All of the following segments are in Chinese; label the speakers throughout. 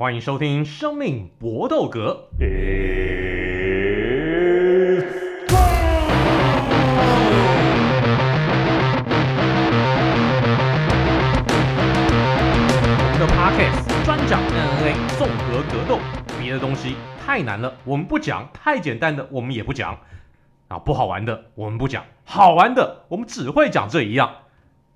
Speaker 1: 欢迎收听《生命搏斗格》。我们的 Podcast 专讲 MMA 综合格斗，别的东西太难了，我们不讲；太简单的，我们也不讲。啊，不好玩的我们不讲，好玩的我们只会讲这一样。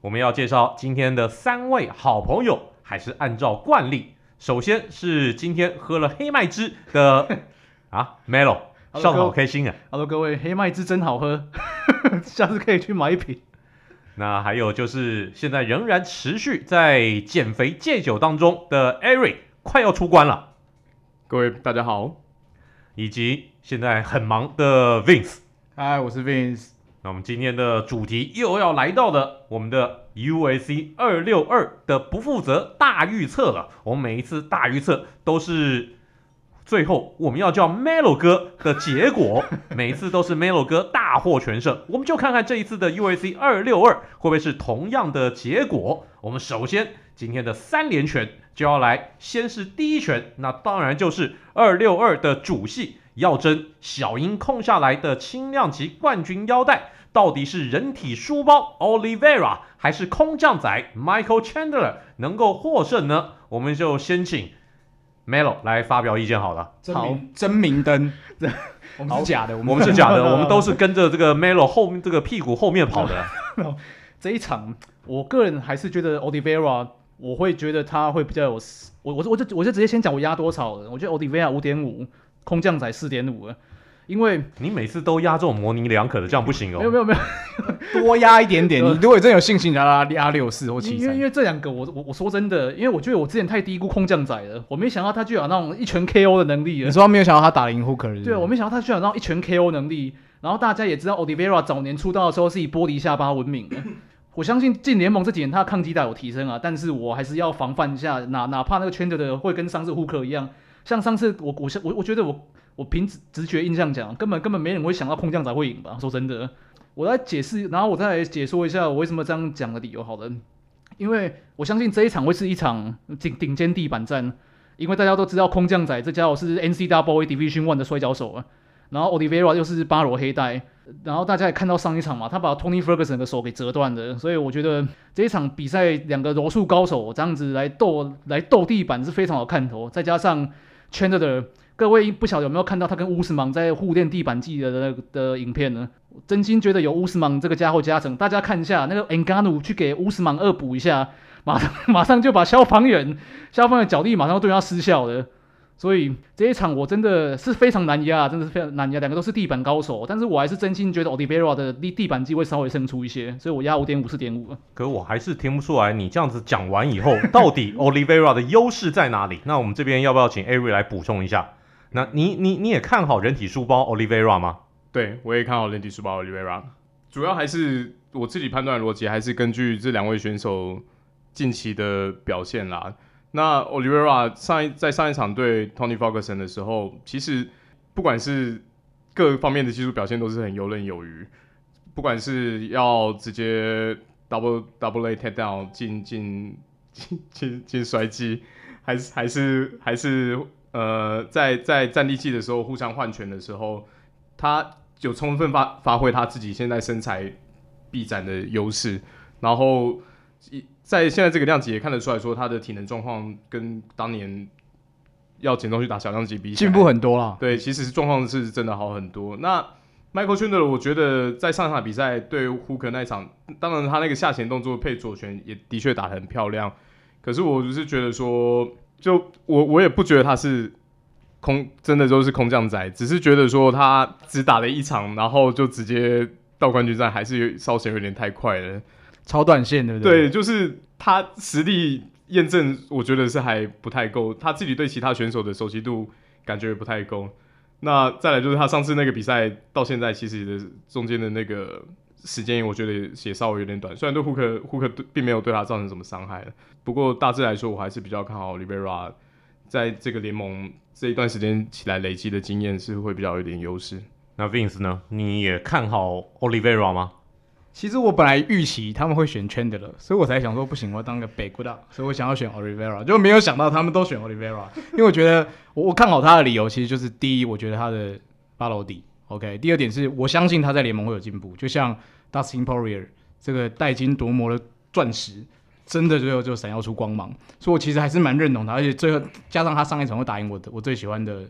Speaker 1: 我们要介绍今天的三位好朋友，还是按照惯例，首先是今天喝了黑麦汁的 啊，Melo，笑得好开心啊
Speaker 2: ！Hello，各位，黑麦汁真好喝，下次可以去买一瓶。
Speaker 1: 那还有就是现在仍然持续在减肥戒酒当中的 Eric，快要出关了。
Speaker 3: 各位大家好，
Speaker 1: 以及现在很忙的 Vince。
Speaker 3: 嗨，我是 Vince。
Speaker 1: 那我们今天的主题又要来到了我们的 UFC 二六二的不负责大预测了。我们每一次大预测都是最后我们要叫 Melo 哥的结果，每一次都是 Melo 哥大获全胜。我们就看看这一次的 UAC 二六二会不会是同样的结果。我们首先今天的三连拳就要来，先是第一拳，那当然就是二六二的主戏。要争小鹰空下来的轻量级冠军腰带，到底是人体书包 Oliveira 还是空降仔 Michael Chandler 能够获胜呢？我们就先请 Melo 来发表意见好了。
Speaker 3: 好，真明灯，我们是假的，
Speaker 1: 我们是假的，我们都是跟着这个 Melo 后面这个屁股后面跑的。
Speaker 2: 这一场，我个人还是觉得 Oliveira，我会觉得他会比较有，我我我就我就直接先讲我压多少了，我觉得 Oliveira 五点五。空降仔四点五了，因为
Speaker 1: 你每次都压这种模棱两可的，这样不行哦。
Speaker 2: 没有没有没有，
Speaker 3: 多压一点点。你如果真有信心，压压六四或七三。
Speaker 2: 因为因为这两个我，我我我说真的，因为我觉得我之前太低估空降仔了，我没想到他居然有那种一拳 KO 的能力。
Speaker 3: 你说他没有想到他打赢 Hooker？
Speaker 2: 对，我没想到他居然有那种一拳 KO 能力。然后大家也知道，Oliveira 早年出道的时候是以玻璃下巴闻名的。我相信进联盟这几年他的抗击打有提升啊，但是我还是要防范一下，哪哪怕那个圈子的会跟上次 Hooker 一样，像上次我我我我觉得我。我凭直直觉印象讲，根本根本没人会想到空降仔会赢吧？说真的，我来解释，然后我再来解说一下我为什么这样讲的理由。好了，因为我相信这一场会是一场顶顶尖地板战，因为大家都知道空降仔这家伙是 N C W Division One 的摔跤手啊，然后 Olivera 又是巴罗黑带，然后大家也看到上一场嘛，他把 Tony Ferguson 的手给折断了，所以我觉得这一场比赛两个柔术高手这样子来斗来斗地板是非常有看头，再加上 Chandler 的。各位不晓得有没有看到他跟乌斯芒在互练地板技的那个的影片呢？真心觉得有乌斯芒这个家伙加成，大家看一下那个 ngano 去给乌斯芒恶补一下，马上 马上就把消防员消防员脚力马上对他失效了。所以这一场我真的是非常难压，真的是非常难压。两个都是地板高手，但是我还是真心觉得 Oliveira 的地地板技会稍微胜出一些，所以我压五点五四点五。
Speaker 1: 可我还是听不出来，你这样子讲完以后，到底 Oliveira 的优势在哪里？那我们这边要不要请 Ari 来补充一下？那你你你也看好人体书包 Olivera 吗？
Speaker 3: 对，我也看好人体书包 Olivera 主要还是我自己判断逻辑，还是根据这两位选手近期的表现啦。那 Olivera 上一在上一场对 Tony Ferguson 的时候，其实不管是各方面的技术表现都是很游刃有余，不管是要直接 double double A takedown 进进进进进摔技，还是还是还是。呃，在在站立技的时候互相换拳的时候，他有充分发发挥他自己现在身材臂展的优势，然后在现在这个量级也看得出来说他的体能状况跟当年要减重去打小量级比
Speaker 2: 进步很多了。
Speaker 3: 对，其实状况是真的好很多。那 Michael Chandler 我觉得在上场比赛对 Hooker 那一场，当然他那个下潜动作配左拳也的确打得很漂亮，可是我只是觉得说。就我我也不觉得他是空，真的就是空降仔，只是觉得说他只打了一场，然后就直接到冠军战，还是稍显有点太快了，
Speaker 2: 超短线对不对？
Speaker 3: 对，就是他实力验证，我觉得是还不太够，他自己对其他选手的熟悉度感觉也不太够。那再来就是他上次那个比赛到现在，其实的中间的那个。时间我觉得也稍微有点短，虽然对胡克胡克并没有对他造成什么伤害，不过大致来说我还是比较看好 Oliveira 在这个联盟这一段时间起来累积的经验是会比较有点优势。
Speaker 1: 那 Vince 呢？你也看好 Oliveira 吗？
Speaker 4: 其实我本来预期他们会选 Chandler，所以我才想说不行，我要当个 backup，所以我想要选 Oliveira，就没有想到他们都选 Oliveira，因为我觉得我我看好他的理由其实就是第一，我觉得他的八楼底 OK，第二点是我相信他在联盟会有进步，就像 Dustin Poirier 这个带金夺魔的钻石，真的最后就闪耀出光芒，所以我其实还是蛮认同他，而且最后加上他上一场会打赢我的我最喜欢的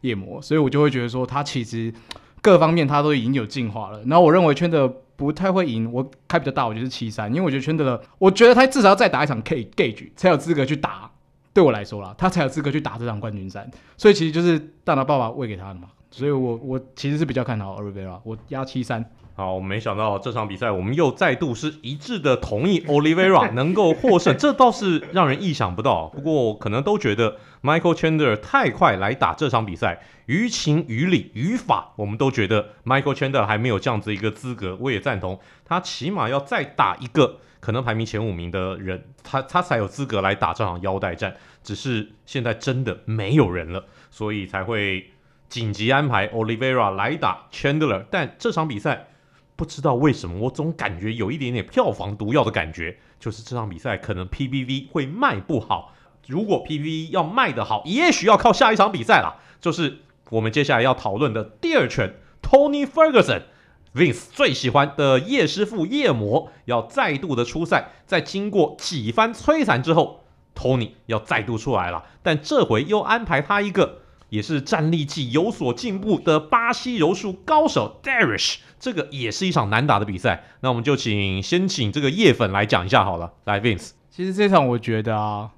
Speaker 4: 夜魔，所以我就会觉得说他其实各方面他都已经有进化了，然后我认为圈的不太会赢，我开比较大，我觉得是七三，因为我觉得圈的我觉得他至少要再打一场 K Gage 才有资格去打，对我来说啦，他才有资格去打这场冠军战，所以其实就是大拿爸爸喂给他的嘛，所以我我其实是比较看好 Oliveira，我压七三。
Speaker 1: 好，没想到这场比赛我们又再度是一致的同意 Oliveira 能够获胜，这倒是让人意想不到。不过可能都觉得 Michael Chandler 太快来打这场比赛，于情于理于法，我们都觉得 Michael Chandler 还没有这样子一个资格。我也赞同，他起码要再打一个可能排名前五名的人，他他才有资格来打这场腰带战。只是现在真的没有人了，所以才会紧急安排 Olivera 来打 Chandler。但这场比赛。不知道为什么，我总感觉有一点点票房毒药的感觉，就是这场比赛可能 PPV 会卖不好。如果 PPV 要卖得好，也许要靠下一场比赛了，就是我们接下来要讨论的第二拳，Tony Ferguson，Vince 最喜欢的叶师傅夜魔要再度的出赛，在经过几番摧残之后，Tony 要再度出来了，但这回又安排他一个。也是战力技有所进步的巴西柔术高手 Darish，这个也是一场难打的比赛。那我们就请先请这个叶粉来讲一下好了。来，Vince，
Speaker 4: 其实这场我觉得啊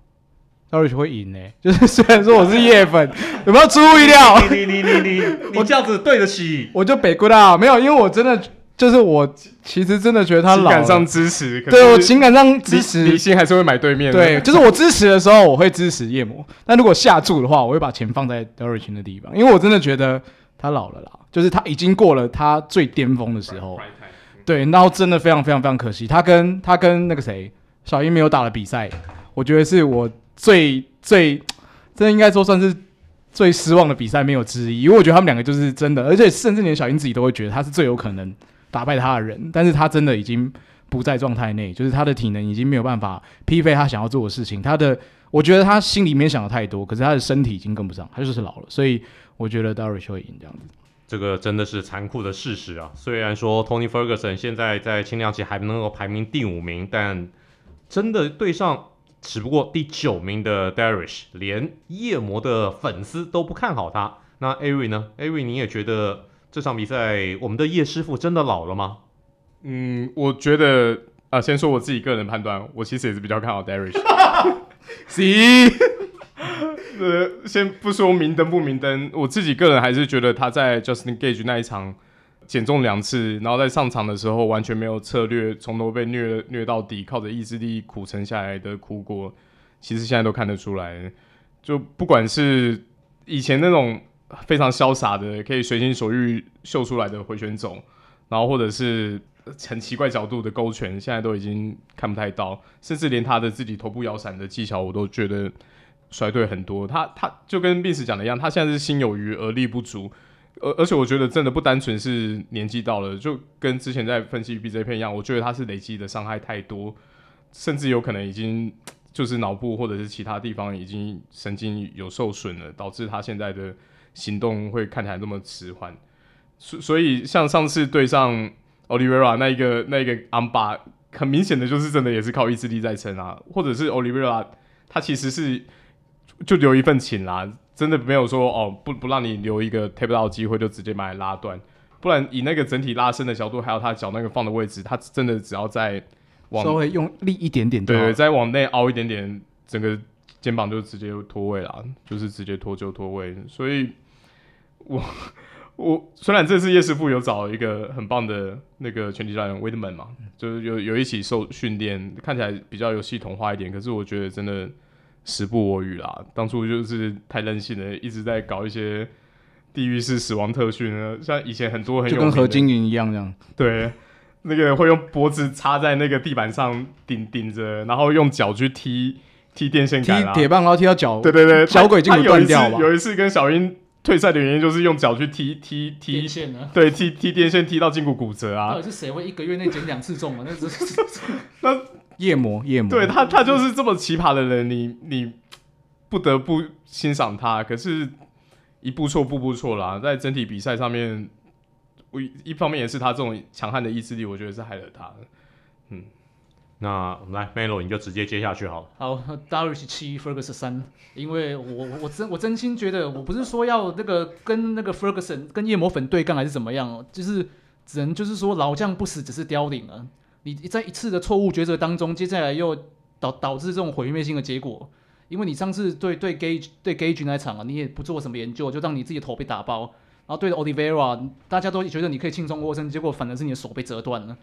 Speaker 4: ，Darish 会赢呢。就是虽然说我是叶粉，有没有出乎意料？
Speaker 1: 你你你你你，我这样子对得起？
Speaker 4: 我就北 good 啊，没有，因为我真的。就是我其实真的觉得他老了，
Speaker 3: 情感上支持，
Speaker 4: 对我情感上支持，
Speaker 3: 理性还是会买对面的。
Speaker 4: 对，就是我支持的时候，我会支持夜魔，但如果下注的话，我会把钱放在德瑞群的地方，因为我真的觉得他老了啦，就是他已经过了他最巅峰的时候。对，然后真的非常非常非常可惜，他跟他跟那个谁小英没有打的比赛，我觉得是我最最，这应该说算是最失望的比赛，没有之一，因为我觉得他们两个就是真的，而且甚至连小英自己都会觉得他是最有可能。打败他的人，但是他真的已经不在状态内，就是他的体能已经没有办法匹配他想要做的事情。他的，我觉得他心里面想的太多，可是他的身体已经跟不上，他就是老了。所以我觉得 Darius 会赢这样子。
Speaker 1: 这个真的是残酷的事实啊！虽然说 Tony Ferguson 现在在轻量级还能够排名第五名，但真的对上只不过第九名的 Darius，连夜魔的粉丝都不看好他。那 Ari 呢？Ari 你也觉得？这场比赛，我们的叶师傅真的老了吗？
Speaker 3: 嗯，我觉得啊，先说我自己个人判断，我其实也是比较看好 Darius。C，呃，先不说明灯不明灯，我自己个人还是觉得他在 Justin Gage 那一场减重两次，然后在上场的时候完全没有策略，从头被虐虐到底，靠着意志力苦撑下来的苦果，其实现在都看得出来。就不管是以前那种。非常潇洒的，可以随心所欲秀出来的回旋走，然后或者是很奇怪角度的勾拳，现在都已经看不太到，甚至连他的自己头部摇闪的技巧，我都觉得衰退很多。他他就跟 Vince 讲的一样，他现在是心有余而力不足，而而且我觉得真的不单纯是年纪到了，就跟之前在分析 BJ 片一样，我觉得他是累积的伤害太多，甚至有可能已经就是脑部或者是其他地方已经神经有受损了，导致他现在的。行动会看起来那么迟缓，所所以像上次对上 Olivera 那一个那一个 Amba，很明显的就是真的也是靠意志力在撑啊，或者是 Olivera 他其实是就留一份情啦，真的没有说哦不不让你留一个 tap 到机会就直接把你拉断，不然以那个整体拉伸的角度，还有他脚那个放的位置，他真的只要在往
Speaker 4: 稍微用力一点点，
Speaker 3: 对，再往内凹一点点，整个肩膀就直接脱位了，就是直接脱臼脱位，所以。我我虽然这次叶师傅有找一个很棒的那个拳击教练 Waitman 嘛，就是有有一起受训练，看起来比较有系统化一点。可是我觉得真的时不我与啦，当初就是太任性了，一直在搞一些地狱式死亡特训，像以前很多很有就
Speaker 4: 跟何金银一样这样。
Speaker 3: 对，那个会用脖子插在那个地板上顶顶着，然后用脚去踢踢电线杆、
Speaker 4: 踢铁棒，然后踢到脚，
Speaker 3: 对对对，
Speaker 4: 脚鬼就会断掉了。
Speaker 3: 有一次跟小英。退赛的原因就是用脚去踢踢踢
Speaker 2: 电线呢？
Speaker 3: 对，踢踢电线踢到胫骨骨折啊
Speaker 2: 到。底是谁会一个月内减两次重啊？那只是
Speaker 4: 夜魔夜魔，
Speaker 3: 对他，他就是这么奇葩的人，你你不得不欣赏他。可是，一步错步步错啦，在整体比赛上面，我一方面也是他这种强悍的意志力，我觉得是害了他的。嗯，
Speaker 1: 那我们来 Melo，你就直接接下去好了。
Speaker 2: 好，Darius 七，Ferguson 三，因为我我真我真心觉得，我不是说要那个跟那个 Ferguson 跟夜魔粉对干还是怎么样，就是只能就是说老将不死，只是凋零啊。你在一次的错误抉择当中，接下来又导导致这种毁灭性的结果。因为你上次对对 Gage 对 Gage 那场啊，你也不做什么研究，就让你自己的头被打爆。然后对着 Olivera，大家都觉得你可以轻松获胜，结果反而是你的手被折断了。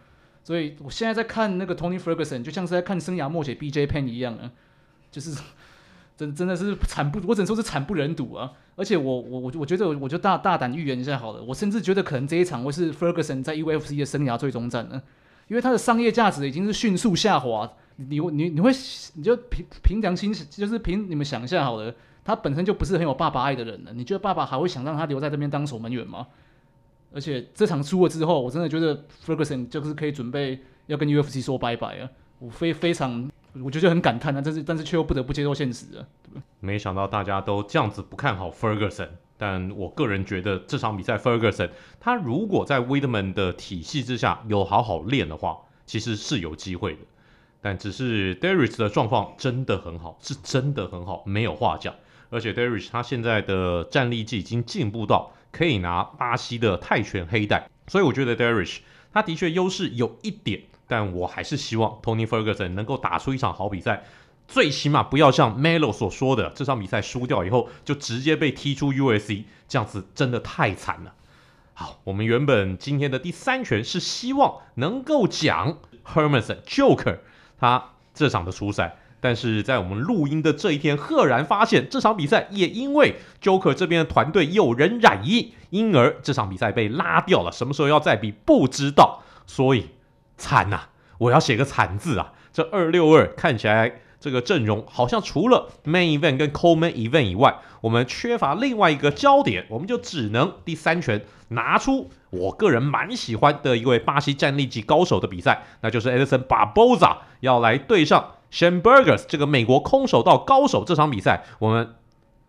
Speaker 2: 所以我现在在看那个 Tony Ferguson，就像是在看生涯默写 BJ Penn 一样啊，就是真真的是惨不，我只能说是惨不忍睹啊。而且我我我我觉得我就大大胆预言一下好了，我甚至觉得可能这一场会是 Ferguson 在 UFC 的生涯最终战呢。因为它的商业价值已经是迅速下滑，你你你会你就凭凭良心，就是凭你们想一下好了，他本身就不是很有爸爸爱的人了，你觉得爸爸还会想让他留在这边当守门员吗？而且这场输了之后，我真的觉得 Ferguson 就是可以准备要跟 UFC 说拜拜啊，我非非常我觉得很感叹啊，但是但是却又不得不接受现实啊，对？
Speaker 1: 没想到大家都这样子不看好 Ferguson。但我个人觉得这场比赛，Ferguson 他如果在 Weidman 的体系之下有好好练的话，其实是有机会的。但只是 Darius 的状况真的很好，是真的很好，没有话讲。而且 Darius 他现在的战力已经进步到可以拿巴西的泰拳黑带，所以我觉得 Darius 他的确优势有一点，但我还是希望 Tony Ferguson 能够打出一场好比赛。最起码不要像 Melo 所说的，这场比赛输掉以后就直接被踢出 UFC，这样子真的太惨了。好，我们原本今天的第三拳是希望能够讲 Hermanson Joker 他这场的初赛，但是在我们录音的这一天，赫然发现这场比赛也因为 Joker 这边的团队有人染疫，因而这场比赛被拉掉了。什么时候要再比不知道，所以惨呐、我要写个惨字啊！这二六二看起来。这个阵容好像除了 Main Event 跟 Co-Main Event 以外，我们缺乏另外一个焦点，我们就只能第三拳拿出我个人蛮喜欢的一位巴西战力级高手的比赛，那就是 Edison Barboza 要来对上 Shane Burgos 这个美国空手道高手。这场比赛我们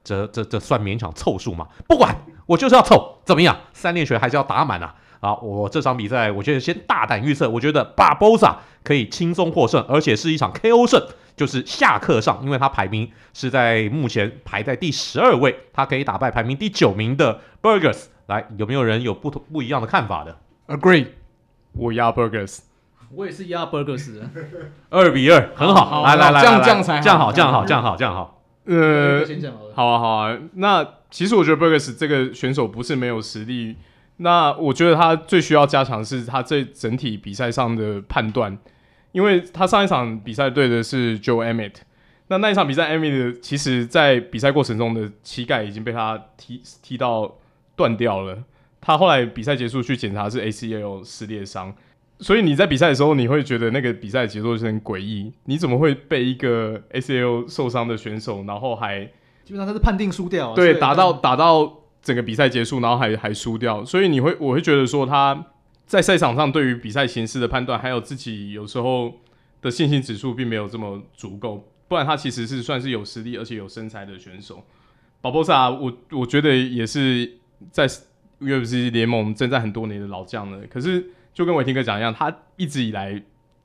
Speaker 1: 这这这算勉强凑数吗？不管，我就是要凑，怎么样？三连拳还是要打满啊！好，我这场比赛我觉得先大胆预测，我觉得 Barboza 可以轻松获胜，而且是一场 KO 胜。就是下课上，因为他排名是在目前排在第十二位，他可以打败排名第九名的 Burgers。来，有没有人有不同不一样的看法的
Speaker 4: ？Agree，
Speaker 3: 我压 Burgers，
Speaker 2: 我也是压 Burgers。
Speaker 1: 二比二，很好。好来来来，
Speaker 4: 这样这样才
Speaker 1: 这样好，这样好，这样好，这样好。
Speaker 3: 呃，好啊好啊。那其实我觉得 Burgers 这个选手不是没有实力，那我觉得他最需要加强是他这整体比赛上的判断。因为他上一场比赛对的是 Joe Emmett，那那一场比赛 Emmett 其实在比赛过程中的膝盖已经被他踢踢到断掉了，他后来比赛结束去检查是 ACL 撕裂伤，所以你在比赛的时候你会觉得那个比赛节奏是很诡异，你怎么会被一个 ACL 受伤的选手，然后还
Speaker 2: 基本上他是判定输掉，
Speaker 3: 对，打到打到整个比赛结束，然后还还输掉，所以你会我会觉得说他。在赛场上，对于比赛形势的判断，还有自己有时候的信心指数，并没有这么足够。不然，他其实是算是有实力而且有身材的选手。保博萨，我我觉得也是在 UFC 联盟征战很多年的老将了。可是，就跟伟霆哥讲一样，他一直以来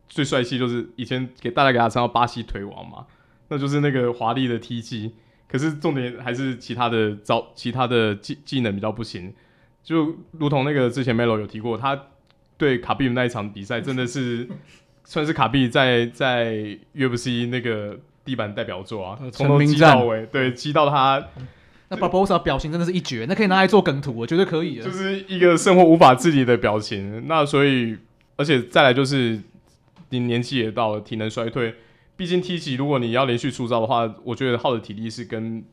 Speaker 3: 最帅气就是以前给大家给他称叫巴西腿王嘛，那就是那个华丽的踢技。可是重点还是其他的招，其他的技技能比较不行。就如同那个之前 Melo 有提过，他。对卡比那一场比赛，真的是 算是卡比在在 UFC 那个地板代表作啊，从头击到尾，对，击到他。
Speaker 2: 那 Barbosa 表情真的是一绝，那可以拿来做梗图，我觉得可以。
Speaker 3: 就是一个生活无法自理的表情。那所以，而且再来就是你年纪也到了，体能衰退。毕竟 T 级，如果你要连续出招的话，我觉得耗的体力是跟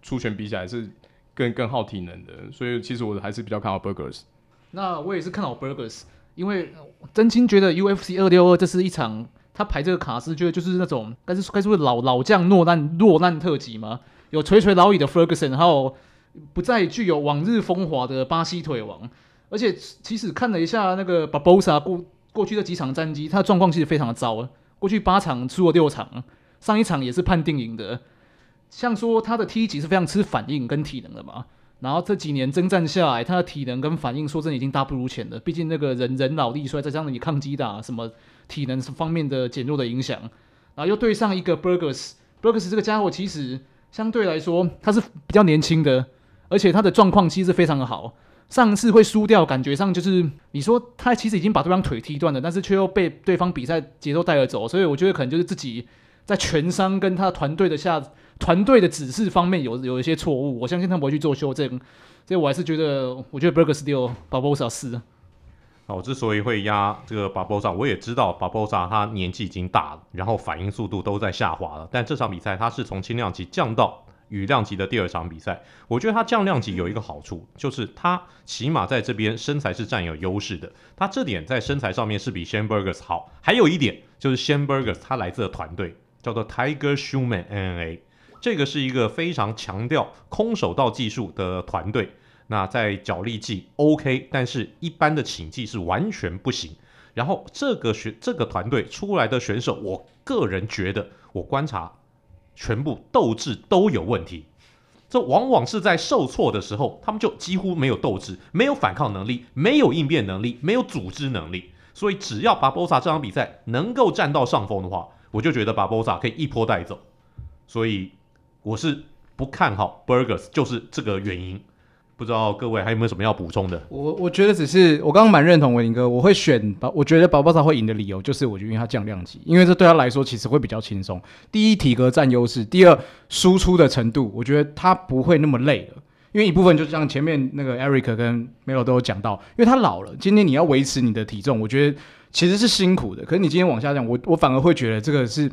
Speaker 3: 出拳比起来是更更耗体能的。所以，其实我还是比较看好 Burgers。
Speaker 2: 那我也是看好 Burgers。因为真心觉得 UFC 二六二这是一场，他排这个卡斯，觉得就是那种该是该是老老将落难落难特辑嘛，有垂垂老矣的 Ferguson，还有不再具有往日风华的巴西腿王。而且其实看了一下那个 Barbosa 过过去的几场战绩，他的状况其实非常的糟。过去八场输了六场，上一场也是判定赢的。像说他的踢击是非常吃反应跟体能的嘛。然后这几年征战下来，他的体能跟反应说真的已经大不如前了。毕竟那个人人老力衰，再加上你抗击打什么体能方面的减弱的影响，然后又对上一个 Burgers，Burgers 这个家伙其实相对来说他是比较年轻的，而且他的状况其实非常的好。上次会输掉，感觉上就是你说他其实已经把对方腿踢断了，但是却又被对方比赛节奏带着走，所以我觉得可能就是自己在全伤跟他团队的下团队的指示方面有有一些错误。我相信他不会去做修正，所以我还是觉得，我觉得 Burgos 六 Barbosa 四。
Speaker 1: 我之所以会压这个 Barbosa，我也知道 Barbosa 他年纪已经大了，然后反应速度都在下滑了，但这场比赛他是从轻量级降到。羽量级的第二场比赛，我觉得他降量级有一个好处，就是他起码在这边身材是占有优势的。他这点在身材上面是比 Shane Burgos 好。还有一点就是 Shane Burgos 他来自的团队叫做 Tiger Schuman N N A 这个是一个非常强调空手道技术的团队。那在脚力技 OK，但是一般的请技是完全不行。然后这个选这个团队出来的选手，我个人觉得，我观察。全部斗志都有问题，这往往是在受挫的时候，他们就几乎没有斗志，没有反抗能力，没有应变能力，没有组织能力。所以只要巴博萨这场比赛能够占到上风的话，我就觉得巴博萨可以一波带走。所以我是不看好 Burgers，就是这个原因。不知道各位还有没有什么要补充的？
Speaker 4: 我我觉得只是我刚刚蛮认同维林哥，我会选把，我觉得宝宝萨会赢的理由就是，我觉得因为他降量级，因为这对他来说其实会比较轻松。第一，体格占优势；第二，输出的程度，我觉得他不会那么累了。因为一部分就像前面那个 Eric 跟 Melo 都有讲到，因为他老了，今天你要维持你的体重，我觉得其实是辛苦的。可是你今天往下降，我我反而会觉得这个是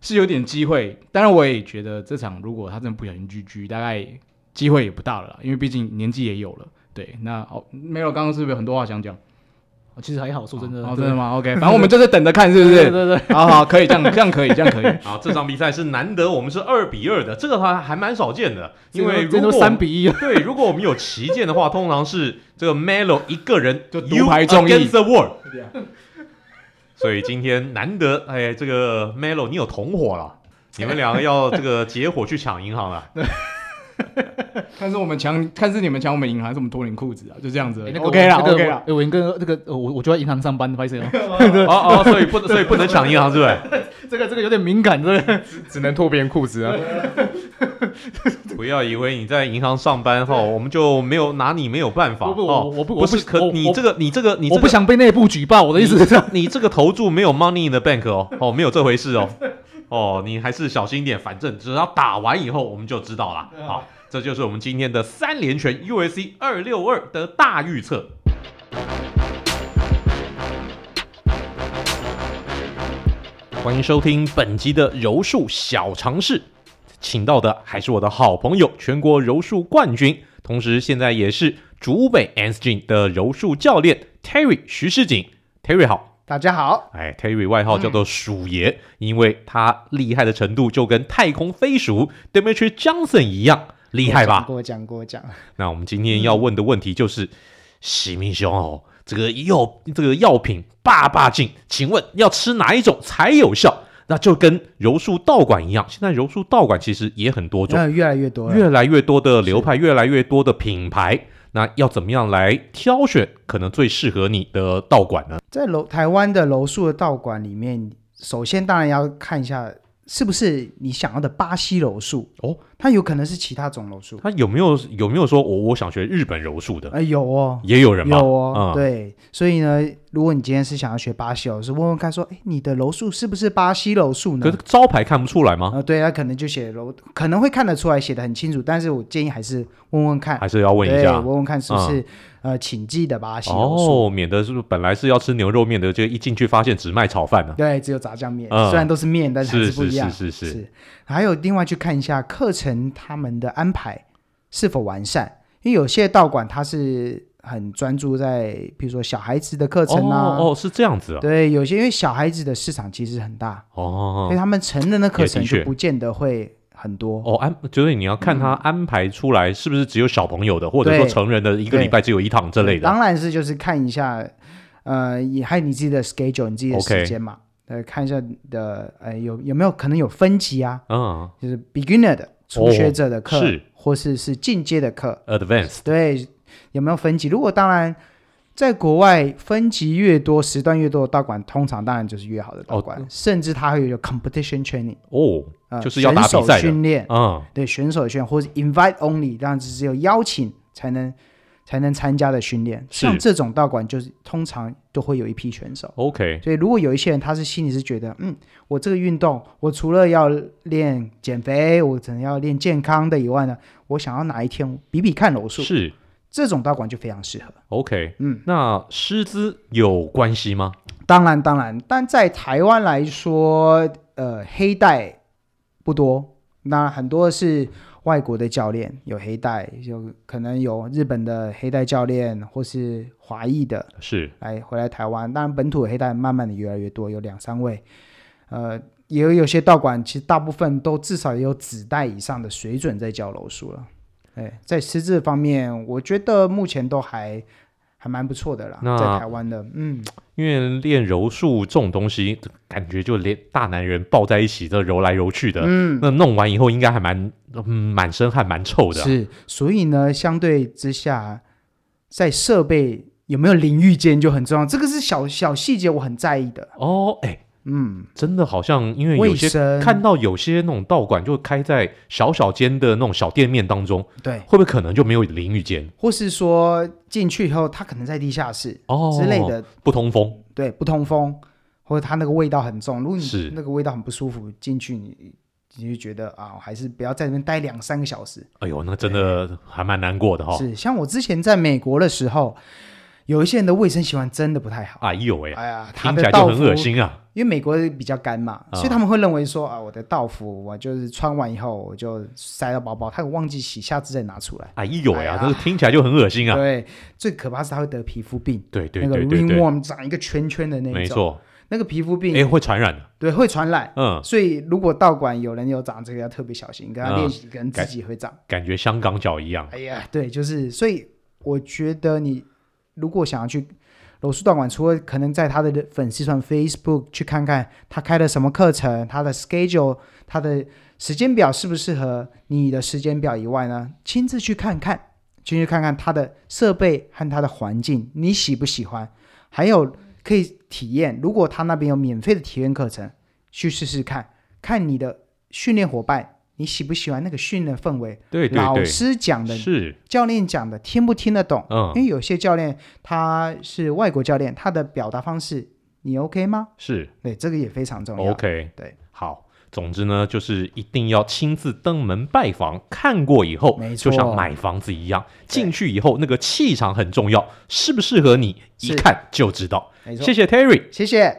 Speaker 4: 是有点机会。当然，我也觉得这场如果他真的不小心 GG，大概。机会也不大了啦，因为毕竟年纪也有了。对，那哦，没有，刚刚是不是有很多话想讲？
Speaker 2: 其实还好，说真的。
Speaker 4: 哦，真的吗？OK，反正我们就是等着看，是不是？
Speaker 2: 对对对。
Speaker 4: 好好，可以这样，这样可以，这样可以。
Speaker 1: 好，这场比赛是难得，我们是二比二的，这个还还蛮少见的。因为如果
Speaker 2: 三比一，
Speaker 1: 对，如果我们有旗舰的话，通常是这个 Melo 一个人
Speaker 4: 就独排众议。
Speaker 1: Against the world。所以今天难得，哎，这个 Melo 你有同伙了，你们两个要这个结伙去抢银行了。
Speaker 4: 看是我们抢，看是你们抢我们银行，还是我们脱你裤子啊？就这样子。
Speaker 2: 欸那个、
Speaker 4: OK 啦
Speaker 2: ，OK
Speaker 4: 啦。
Speaker 2: 哎、欸，我跟那个，我我就在银行上班，不好意思哦。
Speaker 1: 哦哦，所以不能，所以不能抢银行，是不是？
Speaker 2: 这个这个有点敏感，这个
Speaker 3: 只能脱别人裤子啊。
Speaker 1: 不要以为你在银行上班后，我们就没有拿你没有办法。
Speaker 2: 不不，我我不
Speaker 1: 不是可你这个你这个你，
Speaker 2: 我不想被内部举报。我的意思是
Speaker 1: 你这个投注没有 money in the bank 哦哦，没有这回事哦 哦，你还是小心一点。反正只要打完以后，我们就知道了。好。这就是我们今天的三连拳 USC 二六二的大预测。欢迎收听本集的柔术小常识，请到的还是我的好朋友，全国柔术冠军，同时现在也是竹北 Anse Gym 的柔术教练 Terry 徐世锦。Terry 好，
Speaker 5: 大家好。
Speaker 1: 哎，Terry 外号叫做鼠爷，嗯、因为他厉害的程度就跟太空飞鼠 Demetrious Johnson 一样。厉害吧？
Speaker 5: 过奖过奖。
Speaker 1: 那我们今天要问的问题就是，喜明兄哦，这个药这个药品爸爸劲，请问要吃哪一种才有效？那就跟柔术道馆一样，现在柔术道馆其实也很多种，
Speaker 5: 越来越多，
Speaker 1: 越来越多的流派，越来越多的品牌。那要怎么样来挑选可能最适合你的道馆呢？
Speaker 5: 在柔台湾的柔术的道馆里面，首先当然要看一下。是不是你想要的巴西柔术？哦，它有可能是其他种柔术。
Speaker 1: 它有没有有没有说我我想学日本柔术的？
Speaker 5: 哎、呃，有哦，
Speaker 1: 也有人吗？
Speaker 5: 有哦，
Speaker 1: 嗯、
Speaker 5: 对。所以呢，如果你今天是想要学巴西柔术，问问看说，哎，你的柔术是不是巴西柔术呢？
Speaker 1: 可是招牌看不出来吗？
Speaker 5: 啊、呃，对，他可能就写柔，可能会看得出来，写的很清楚。但是我建议还是问问看，
Speaker 1: 还是要问一下，
Speaker 5: 问问看是不是。嗯呃，请记得巴西
Speaker 1: 哦，免得是不是本来是要吃牛肉面的，就一进去发现只卖炒饭呢？
Speaker 5: 对，只有炸酱面，嗯、虽然都是面，但是还是不一样。
Speaker 1: 是是是是，是，是。
Speaker 5: 还有另外去看一下课程他们的安排是否完善，因为有些道馆它是很专注在，比如说小孩子的课程啊。
Speaker 1: 哦，哦，是这样子啊。
Speaker 5: 对，有些因为小孩子的市场其实很大哦，所以他们成人的课程就不见得会。很多。
Speaker 1: 哦，安就是你要看他安排出来是不是只有小朋友的，或者
Speaker 5: 说
Speaker 1: 成人的一个礼拜只有一堂这类的。
Speaker 5: 当然是就是看一下，呃，也还有你自己的 schedule，你自己的时间嘛。呃，看一下你的呃有有没有可能有分级啊，
Speaker 1: 嗯
Speaker 5: 就是 beginner 的初学者的课，
Speaker 1: 是
Speaker 5: 或是是进阶的课
Speaker 1: ，，advanced
Speaker 5: 对，有没有分级？如果当然，在国外分级越多，时段越多的道馆，通常当然就是越好的道馆，
Speaker 1: 哦
Speaker 5: 甚至它会有 competition training，
Speaker 1: 哦，
Speaker 5: 呃，
Speaker 1: 就是要打比赛的。
Speaker 5: 训练，
Speaker 1: 嗯，
Speaker 5: 对选手的训练，或者 invite only，这样子只有邀请才能才能参加的训
Speaker 1: 练。
Speaker 5: 像这种道馆，就是通常都会有一批选手。
Speaker 1: OK，
Speaker 5: 所以如果有一些人他是心里是觉得，嗯，我这个运动，我除了要练减肥，我可能要练健康的以外呢，我想要哪一天比比看柔术，
Speaker 1: 是
Speaker 5: 这种道馆就非常适合。
Speaker 1: OK。
Speaker 5: 嗯，
Speaker 1: 那师资有关系吗？
Speaker 5: 当然当然，但在台湾来说，呃，黑带不多，那很多是外国的教练有黑带，有可能有日本的黑带教练，或是华裔的
Speaker 1: 是
Speaker 5: 来回来台湾。当然，本土的黑带慢慢的越来越多，有两三位，呃，也有有些道馆其实大部分都至少也有紫带以上的水准在教柔术了。哎，在师资方面，我觉得目前都还还蛮不错的啦，在台湾的，嗯。
Speaker 1: 因为练柔术这种东西，感觉就连大男人抱在一起，这揉来揉去的，
Speaker 5: 嗯，
Speaker 1: 那弄完以后应该还蛮嗯满身汗蛮臭的啊、
Speaker 5: 是，所以呢，相对之下，在设备有没有淋浴间就很重要，这个是小小细节，我很在意的。
Speaker 1: 哦，哎，
Speaker 5: 嗯，
Speaker 1: 真的好像因为有些看到有些那种道馆就开在小小间的那种小店面当中，
Speaker 5: 对，
Speaker 1: 会不会可能就没有淋浴间
Speaker 5: 或是说进去以后，它可能在地下室
Speaker 1: 哦
Speaker 5: 之类的，
Speaker 1: 不通风？
Speaker 5: 对，不通风，或者它那个味道很重，如果
Speaker 1: 是
Speaker 5: 你那个味道很不舒服，进去你你就觉得啊，还是不要在那边待两三个小时。
Speaker 1: 哎呦，那真的还蛮难过的哈、
Speaker 5: 是，像我之前在美国的时候，有一些人的卫生习惯真的不太好。
Speaker 1: 哎呦喂，
Speaker 5: 哎呀，他听
Speaker 1: 起来就很恶心啊！
Speaker 5: 因为美国比较干嘛，
Speaker 1: 啊
Speaker 5: 所以他们会认为说啊，我的道服我就是穿完以后我就塞到包包，他有忘记洗，下次再拿出来。
Speaker 1: 哎呦喂啊，
Speaker 5: 哎呀
Speaker 1: 这个听起来就很恶心啊！
Speaker 5: 对，最可怕是他会得皮肤病，
Speaker 1: 对对
Speaker 5: 那个
Speaker 1: 对对对
Speaker 5: ，ringworm 长一个圈圈的那一种，
Speaker 1: 没错，
Speaker 5: 那个皮肤病，
Speaker 1: 哎，会传染的，
Speaker 5: 对，会传染。
Speaker 1: 嗯，
Speaker 5: 所以如果道馆有人有长这个，要特别小心，跟他
Speaker 1: 嗯
Speaker 5: 练习，可能自己会长。
Speaker 1: 感觉香港脚一样。
Speaker 5: 哎呀，对，就是，所以我觉得你如果想要去罗素道馆，除了可能在他的粉丝团 Facebook 去看看他开了什么课程，他的 schedule，他的时间表适不适合你的时间表以外呢，亲自去看看，进去看看他的设备和他的环境，你喜不喜欢？还有可以体验，如果他那边有免费的体验课程，去试试看，看你的训练伙伴，你喜不喜欢那个训练氛围？对
Speaker 1: 对对老，
Speaker 5: 师讲的
Speaker 1: 是，
Speaker 5: 教练讲的听不听得懂？
Speaker 1: 嗯
Speaker 5: 因，为有些教练他是外国教练，他的表达方式你 OK 吗？
Speaker 1: 是
Speaker 5: 对，这个也非常重要。
Speaker 1: OK，
Speaker 5: 对，
Speaker 1: 好。总之呢，就是一定要亲自登门拜访，看过以
Speaker 5: 后
Speaker 1: 就像买房子一
Speaker 5: 样，
Speaker 1: 进去以后那个气场很重要，适不适合你，一看就知道。
Speaker 5: 没错。
Speaker 1: 谢谢 Terry。谢谢。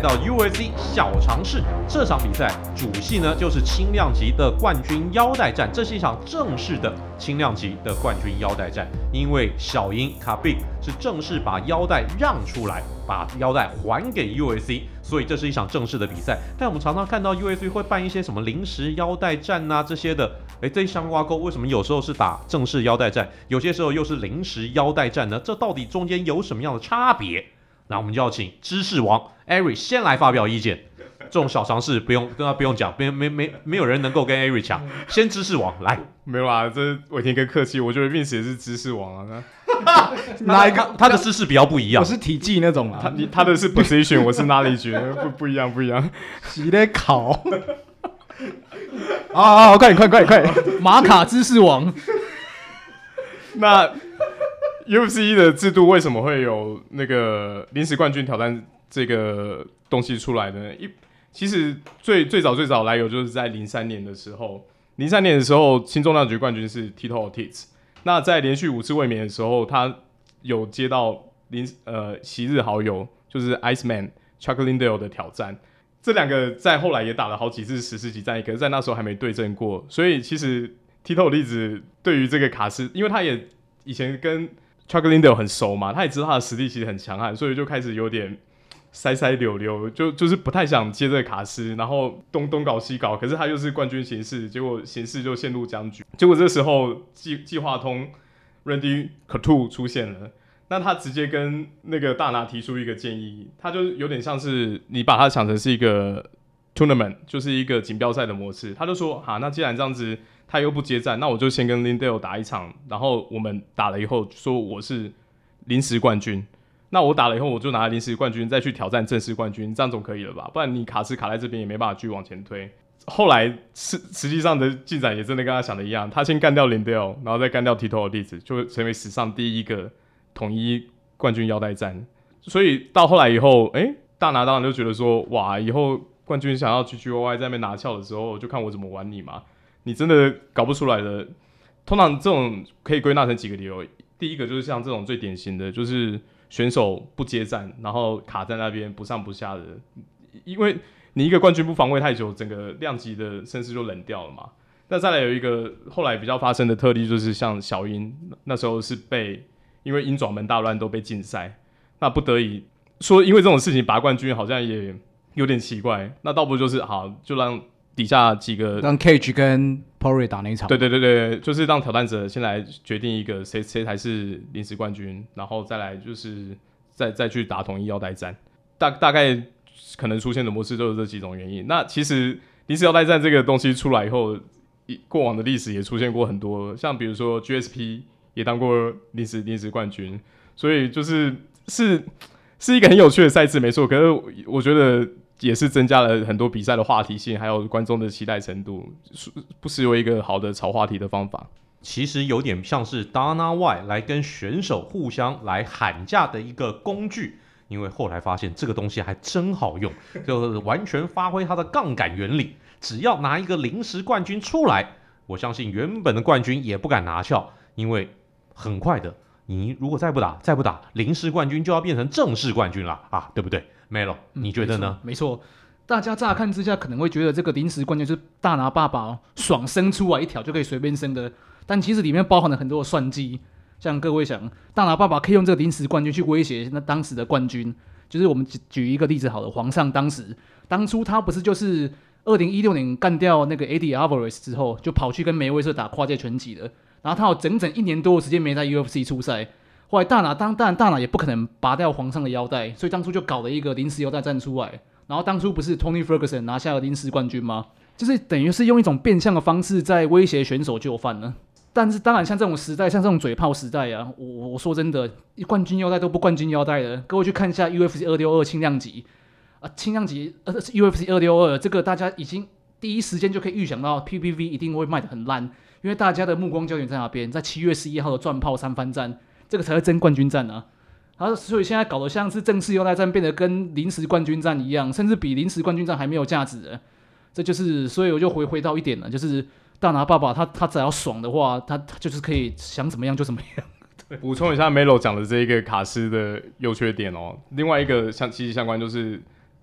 Speaker 1: 到 UFC 小尝试这场比赛，主戏呢就是轻量级的冠军腰带战。这是一场正式的轻量级的冠军腰带战，因为小鹰卡比是正式把腰带让出来，把腰带还给 UFC，所以这是一场正式的比赛。但我们常常看到 UFC 会办一些什么临时腰带战啊这些的，哎，这一相挂钩，为什么有时候是打正式腰带战，有些时候又是临时腰带战呢？这到底中间有什么样的差别？那我们就要请知识王 Ari 先来发表意见。这种小常识不用跟他不用讲，没没没没有人能够跟 Ari 抢。先知识王来，
Speaker 3: 没有啊，这伟霆哥客气，我觉得 Vince 也是知识王啊。
Speaker 1: 哪一个他的知识比较不一样
Speaker 4: 我？是体技那种
Speaker 3: 他
Speaker 4: 啊，
Speaker 3: 你他的是 position，我是 knowledge，不不一样不一样。
Speaker 4: 洗得考。啊啊！快点快点快点快点！
Speaker 2: 马卡知识王，
Speaker 3: 那 UFC 的制度为什么会有那个临时冠军挑战这个东西出来呢？一其实最最早最早来由就是在零三年的时候，零三年的时候轻重量级冠军是 Tito Ortiz。那在连续五次卫冕的时候，他有接到临呃昔日好友就是 Iceman Chuck Lindell 的挑战。这两个在后来也打了好几次十四级战役，可是在那时候还没对阵过，所以其实 Tito 例子对于这个卡斯，因为他也以前跟 Chuck l i n d e l 很熟嘛，他也知道他的实力其实很强悍，所以就开始有点塞塞溜溜，就就是不太想接这个卡斯，然后东东搞西搞，可是他又是冠军形势，结果形势就陷入僵局。结果这时候计计划通 Randy c a t o 出现了，那他直接跟那个大拿提出一个建议，他就有点像是你把它想成是一个 tournament，就是一个锦标赛的模式，他就说好，那既然这样子。他又不接战，那我就先跟 Lindell 打一场，然后我们打了以后说我是临时冠军，那我打了以后我就拿临时冠军再去挑战正式冠军，这样总可以了吧？不然你卡斯卡在这边也没办法继续往前推。后来实实际上的进展也真的跟他想的一样，他先干掉 Lindell，然后再干掉 Tito Ortiz，就成为史上第一个统一冠军腰带战。所以到后来以后，哎、大拿当然就觉得说，哇，以后冠军想要 GGOY 在那边拿翘的时候，就看我怎么玩你嘛。你真的搞不出来的，通常这种可以归纳成几个理由。第一个就是像这种最典型的，就是选手不接战，然后卡在那边不上不下的。因为你一个冠军不防卫太久，整个量级的声势就冷掉了嘛。那再来有一个后来比较发生的特例，就是像小鹰那时候是被因为鹰爪门大乱都被禁赛，那不得已说因为这种事情拔冠军好像也有点奇怪。那倒不就是好就让。底下几个
Speaker 4: 让 Cage 跟 Poirier 打那一场，
Speaker 3: 对对对对，就是让挑战者先来决定一个谁谁才是临时冠军，然后再来就是再再去打统一腰带战。大大概可能出现的模式就是这几种原因。那其实临时腰带战这个东西出来以后，过往的历史也出现过很多，像比如说 GSP 也当过临时临时冠军，所以就是是是一个很有趣的赛制，没错。可是我觉得。也是增加了很多比赛的话题性，还有观众的期待程度，不失为一个好的炒话题的方法。
Speaker 1: 其实有点像是 Dana White 来跟选手互相来喊价的一个工具，因为后来发现这个东西还真好用，就完全发挥它的杠杆原理。只要拿一个临时冠军出来，我相信原本的冠军也不敢拿翘，因为很快的，你如果再不打，再不打，临时冠军就要变成正式冠军了啊，对不对？Melo，你觉得呢？
Speaker 2: 嗯、没错，大家乍看之下可能会觉得这个临时冠军是大拿爸爸爽生出来一条就可以随便生的，但其实里面包含了很多的算计。像各位想，大拿爸爸可以用这个临时冠军去威胁那当时的冠军，就是我们举举一个例子好了，皇上当时当初他不是就是二零一六年干掉那个 Eddie Alvarez 之后，就跑去跟梅威瑟打跨界拳击的，然后他有整整一年多的时间没在 UFC 出赛。后来大拿当当然大拿也不可能拔掉皇上的腰带，所以当初就搞了一个临时腰带站出来。然后当初不是 Tony Ferguson 拿下了临时冠军吗？就是等于是用一种变相的方式在威胁选手就范呢。但是当然像这种时代，像这种嘴炮时代啊，我我说真的，冠军腰带都不冠军腰带的，各位去看一下 UFC 二六二轻量级啊，轻量级呃 UFC 二六二这个大家已经第一时间就可以预想到 PPV 一定会卖的很烂，因为大家的目光焦点在哪边？在七月十一号的钻炮三番战。这个才是真冠军战啊！然后所以现在搞得像是正式优待战，变得跟临时冠军战一样，甚至比临时冠军战还没有价值。这就是，所以我就回回到一点了，就是大拿爸爸他他只要爽的话，他他就是可以想怎么样就怎么样。
Speaker 3: 补充一下 Melo 讲的这一个卡斯的优缺点哦。另外一个相息息相关就是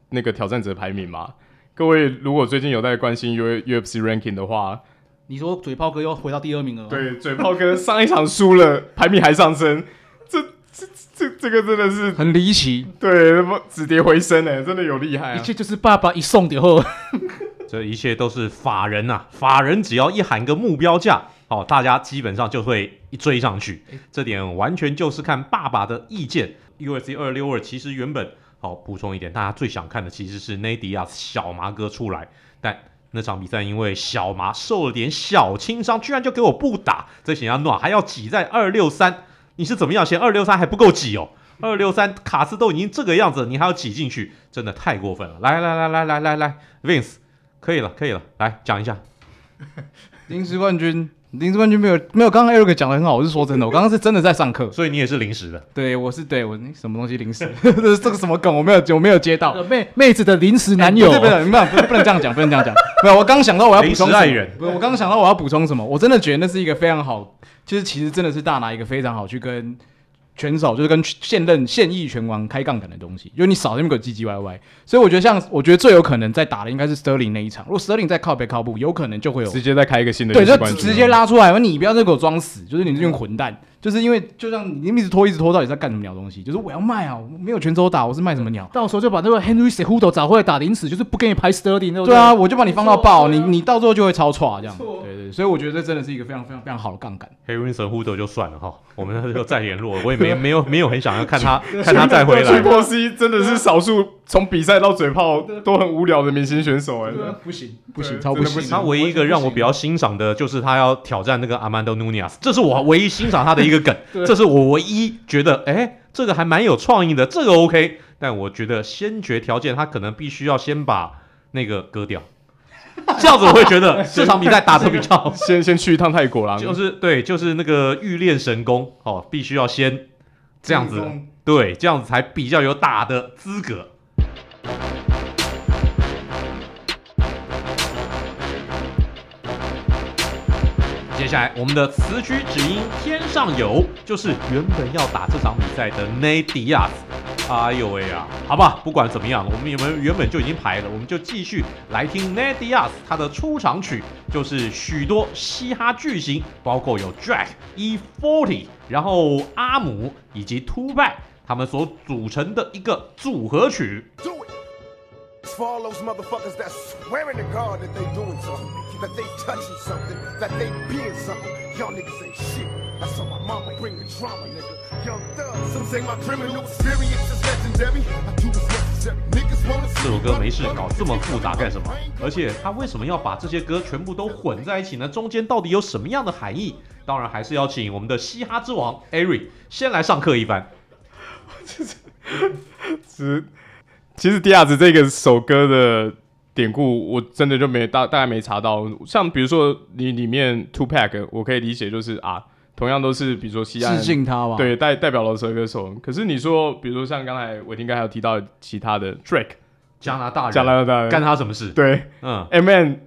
Speaker 3: 那个挑战者排名嘛。各位如果最近有在关心 U UFC ranking 的话。
Speaker 2: 你说嘴炮哥又回到第二名了？
Speaker 3: 对，嘴炮哥上一场输了，排名还上升，这这这这个真的是
Speaker 4: 很离奇。
Speaker 3: 对，什么止跌回升呢？真的有厉害啊！
Speaker 2: 一切就是爸爸一送点后，
Speaker 1: 这一切都是法人呐、啊，法人只要一喊个目标价，好，大家基本上就会一追上去。这点完全就是看爸爸的意见。U S C 二六二其实原本好补充一点，大家最想看的其实是内迪亚小麻哥出来，但。那场比赛因为小麻受了点小轻伤，居然就给我不打，这显然暖还要挤在二六三，你是怎么样？嫌二六三还不够挤哦？二六三卡斯都已经这个样子，你还要挤进去，真的太过分了！来来来来来来来，Vince，可以了可以了，来讲一下
Speaker 4: 临时冠军。临时冠军没有没有，刚刚 Eric 讲的很好，我是说真的，我刚刚是真的在上课，
Speaker 1: 所以你也是临时的。
Speaker 4: 对，我是对我什么东西临时？这是这个什么梗？我没有我没有接到。
Speaker 2: 妹妹子的临时男友，
Speaker 4: 欸、不是不能不不能这样讲，不能这样讲。没有，我刚想到我要补充
Speaker 1: 爱人，
Speaker 4: 不是我刚刚想到我要补充什么？我真的觉得那是一个非常好，就是其实真的是大拿一个非常好去跟。拳手就是跟现任现役拳王开杠杆的东西，就你少那么个唧唧歪歪，所以我觉得像我觉得最有可能在打的应该是 Sterling 那一场。如果 Sterling 再靠北靠步，有可能就会有
Speaker 3: 直接再开一个新的
Speaker 4: 对，就直接拉出来，你不要再给我装死，就是你这群混蛋。就是因为就像你一直拖一直拖，到底在干什么鸟东西？就是我要卖啊，我没有全州打，我是卖什么鸟？
Speaker 2: 到时候就把那个 Henry Cejudo 找回来打临时，就是不给你排 Sterling
Speaker 4: 对啊，我就把你放到爆，你你到最后就会超错
Speaker 2: 这样。
Speaker 4: 对对，所以我觉得这真的是一个非常非常非常好的杠杆。
Speaker 1: 黑云神互斗就算了哈，我们就再联络，我也没没有没有很想要看他 看他再回来
Speaker 3: 去。波西真的是少数从比赛到嘴炮都很无聊的明星选手哎、
Speaker 4: 不行不行，超不行。
Speaker 3: 不行
Speaker 1: 他唯一一个让我比较欣赏的就是他要挑战那个 Amanda Nunez，这是我唯一欣赏他的一个梗，这是我唯一觉得哎、欸，这个还蛮有创意的，这个 OK。但我觉得先决条件他可能必须要先把那个割掉，这样子我会觉得 这场比赛打得比较好。
Speaker 3: 先先去一趟泰国啦，
Speaker 1: 就是对，就是那个欲练神功哦，必须要先这样子，对，这样子才比较有打的资格。接下来，我们的词曲只因天上有，就是原本要打这场比赛的 Nate Diaz。哎呦喂呀，好吧，不管怎么样，我们有没有原本就已经排了，我们就继续来听 n a d i a s 他的出场曲，就是许多嘻哈巨星，包括有 Drake、E40，然后阿姆以及 Tupac 他们所组成的一个组合曲。
Speaker 6: do it. That they touching something, that they being something. Y'all niggas ain't shit. My mama bring the drama, nigga. Young thug, some say my criminal experience is legendary. I do what's necessary. Niggas wanna
Speaker 1: 这
Speaker 6: see
Speaker 1: 首歌没事搞
Speaker 6: 这
Speaker 1: 么复
Speaker 6: 杂
Speaker 1: 干什
Speaker 6: 么
Speaker 1: 而且他为什么要把这些歌全部都混在一起呢？中间到底有什么样的含义？当然还是要请我们的嘻哈之王 Ari 先来上课一番。
Speaker 3: 是，其实迪亚兹这个首歌的典故，我真的就没大大概没查到。像比如说你里面 Two Pack，我可以理解就是啊，同样都是比如说西岸
Speaker 4: 致敬他吧。
Speaker 3: 对代代表饶舌歌手。可是你说，比如说像刚才伟霆刚还有提到其他的 Drake，
Speaker 1: 加拿大人，
Speaker 3: 加拿大人
Speaker 1: 干他什么事？
Speaker 3: 对
Speaker 1: 嗯
Speaker 3: ，M N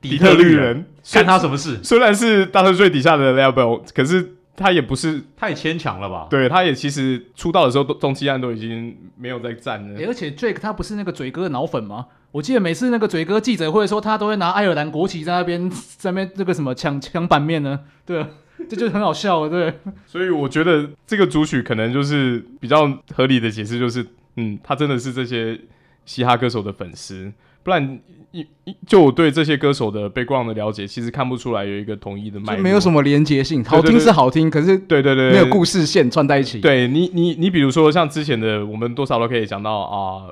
Speaker 3: 底特律人
Speaker 1: 干他什么事？
Speaker 3: 虽然是大特罪底下的 level，可是他也不是，
Speaker 1: 太牵强了吧？
Speaker 3: 对，他也其实出道的时候，中西岸都已经没有在站了。
Speaker 2: 欸而且 Drake 他不是那个嘴哥的脑粉吗？我记得每次那个嘴哥记者会的时候，他都会拿爱尔兰国旗在那边 在那边那个什么抢抢版面呢？对啊，这就很好笑了，对。
Speaker 3: 所以我觉得这个主曲可能就是比较合理的解释，就是嗯，他真的是这些嘻哈歌手的粉丝，不然一一就我对这些歌手的 background 的了解，其实看不出来有一个统一的
Speaker 4: 脉没有什么连结性，好听是好听，可是
Speaker 3: 对对对，
Speaker 4: 没有故事线串在一起。
Speaker 3: 对你你你比如说像之前的，我们多少都可以讲到啊、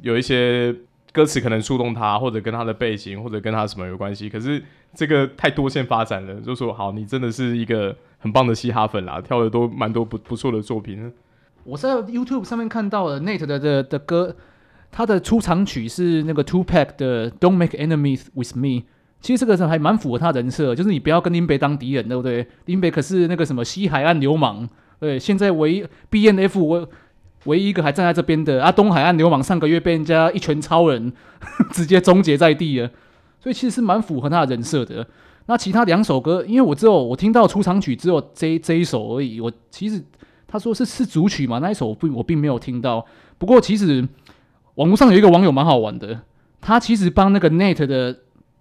Speaker 3: 有一些歌词可能触动他，或者跟他的背景，或者跟他什么有关系。可是这个太多线发展了，就说好，你真的是一个很棒的嘻哈粉啦，跳的都蛮多不不错的作品。
Speaker 2: 我在 YouTube 上面看到了 Nate 的的的歌，他的出场曲是那个 Two Pack 的 Don't Make Enemies with Me。其实这个是还蛮符合他人设，就是你不要跟林北当敌人，对不对？林北可是那个什么西海岸流氓，对，现在唯一 BNF 我唯一一个还站在这边的啊，东海岸流氓上个月被人家一拳超人 直接终结在地了，所以其实是蛮符合他的人设的。那其他两首歌，因为我只有我听到出场曲只有这这一首而已，我其实。他说是是主曲嘛？那一首我并我并没有听到。不过其实网络上有一个网友蛮好玩的，他其实帮那个 Nate 的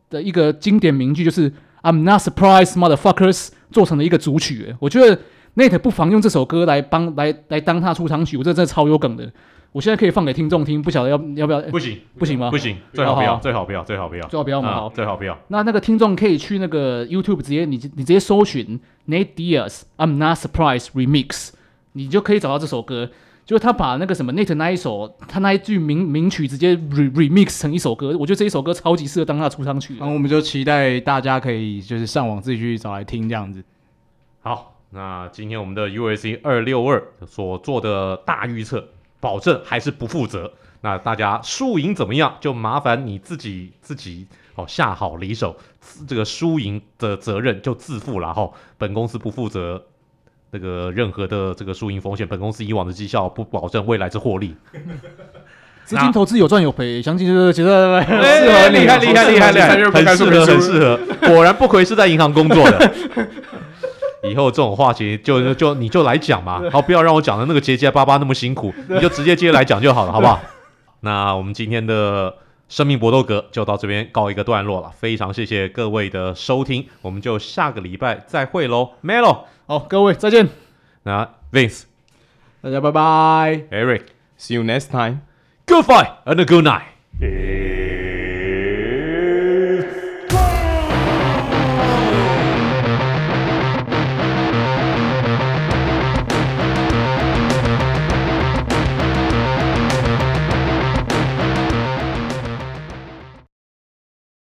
Speaker 2: 的一个经典名句就是 "I'm not surprised, motherfuckers" 做成了一个主曲。我觉得 Nate 不妨用这首歌来帮来来当他出场曲，我觉得真的超有梗的。我现在可以放给听众听，不晓得要要不要？
Speaker 1: 不行
Speaker 2: 不行吗？
Speaker 1: 不行，最好不要，最好不要，最好不要，
Speaker 2: 最好不要嘛。
Speaker 1: 啊
Speaker 2: 好，
Speaker 1: 最好不要。
Speaker 2: 那那个听众可以去那个 YouTube 直接你你直接搜寻 Nate Diaz "I'm not surprised" remix。你就可以找到这首歌，就是他把那个什么 Nate 那一首，他那一句名名曲直接 re remix 成一首歌，我觉得这一首歌超级适合当他的出场曲。
Speaker 4: 然后我们就期待大家可以就是上网自己去找来听这样子。
Speaker 1: 好，那今天我们的 UAC 二六二所做的大预测，保证还是不负责。那大家输赢怎么样，就麻烦你自己自己哦下好离手，这个输赢的责任就自负了哈。本公司不负责。这个任何的这个输赢风险，本公司以往的绩效不保证未来之获利。
Speaker 2: 资金投资有赚有赔，详情就是觉得适合你，
Speaker 1: 厉害厉害厉害厉害，很适合很适合。果然不愧是在银行工作的。以后这种话题就就，就你就来讲嘛，好，不要让我讲的那个结结巴巴那么辛苦，你就直接接来讲就好了，好不好？那我们今天的生命搏斗格就到这边告一个段落了，非常谢谢各位的收听，我们就下个礼拜再会喽，Melo，
Speaker 2: 好，各位再见。
Speaker 1: 那 Vince，
Speaker 4: 大家拜拜。
Speaker 3: Eric，See you next time.
Speaker 1: Good fight and a good night.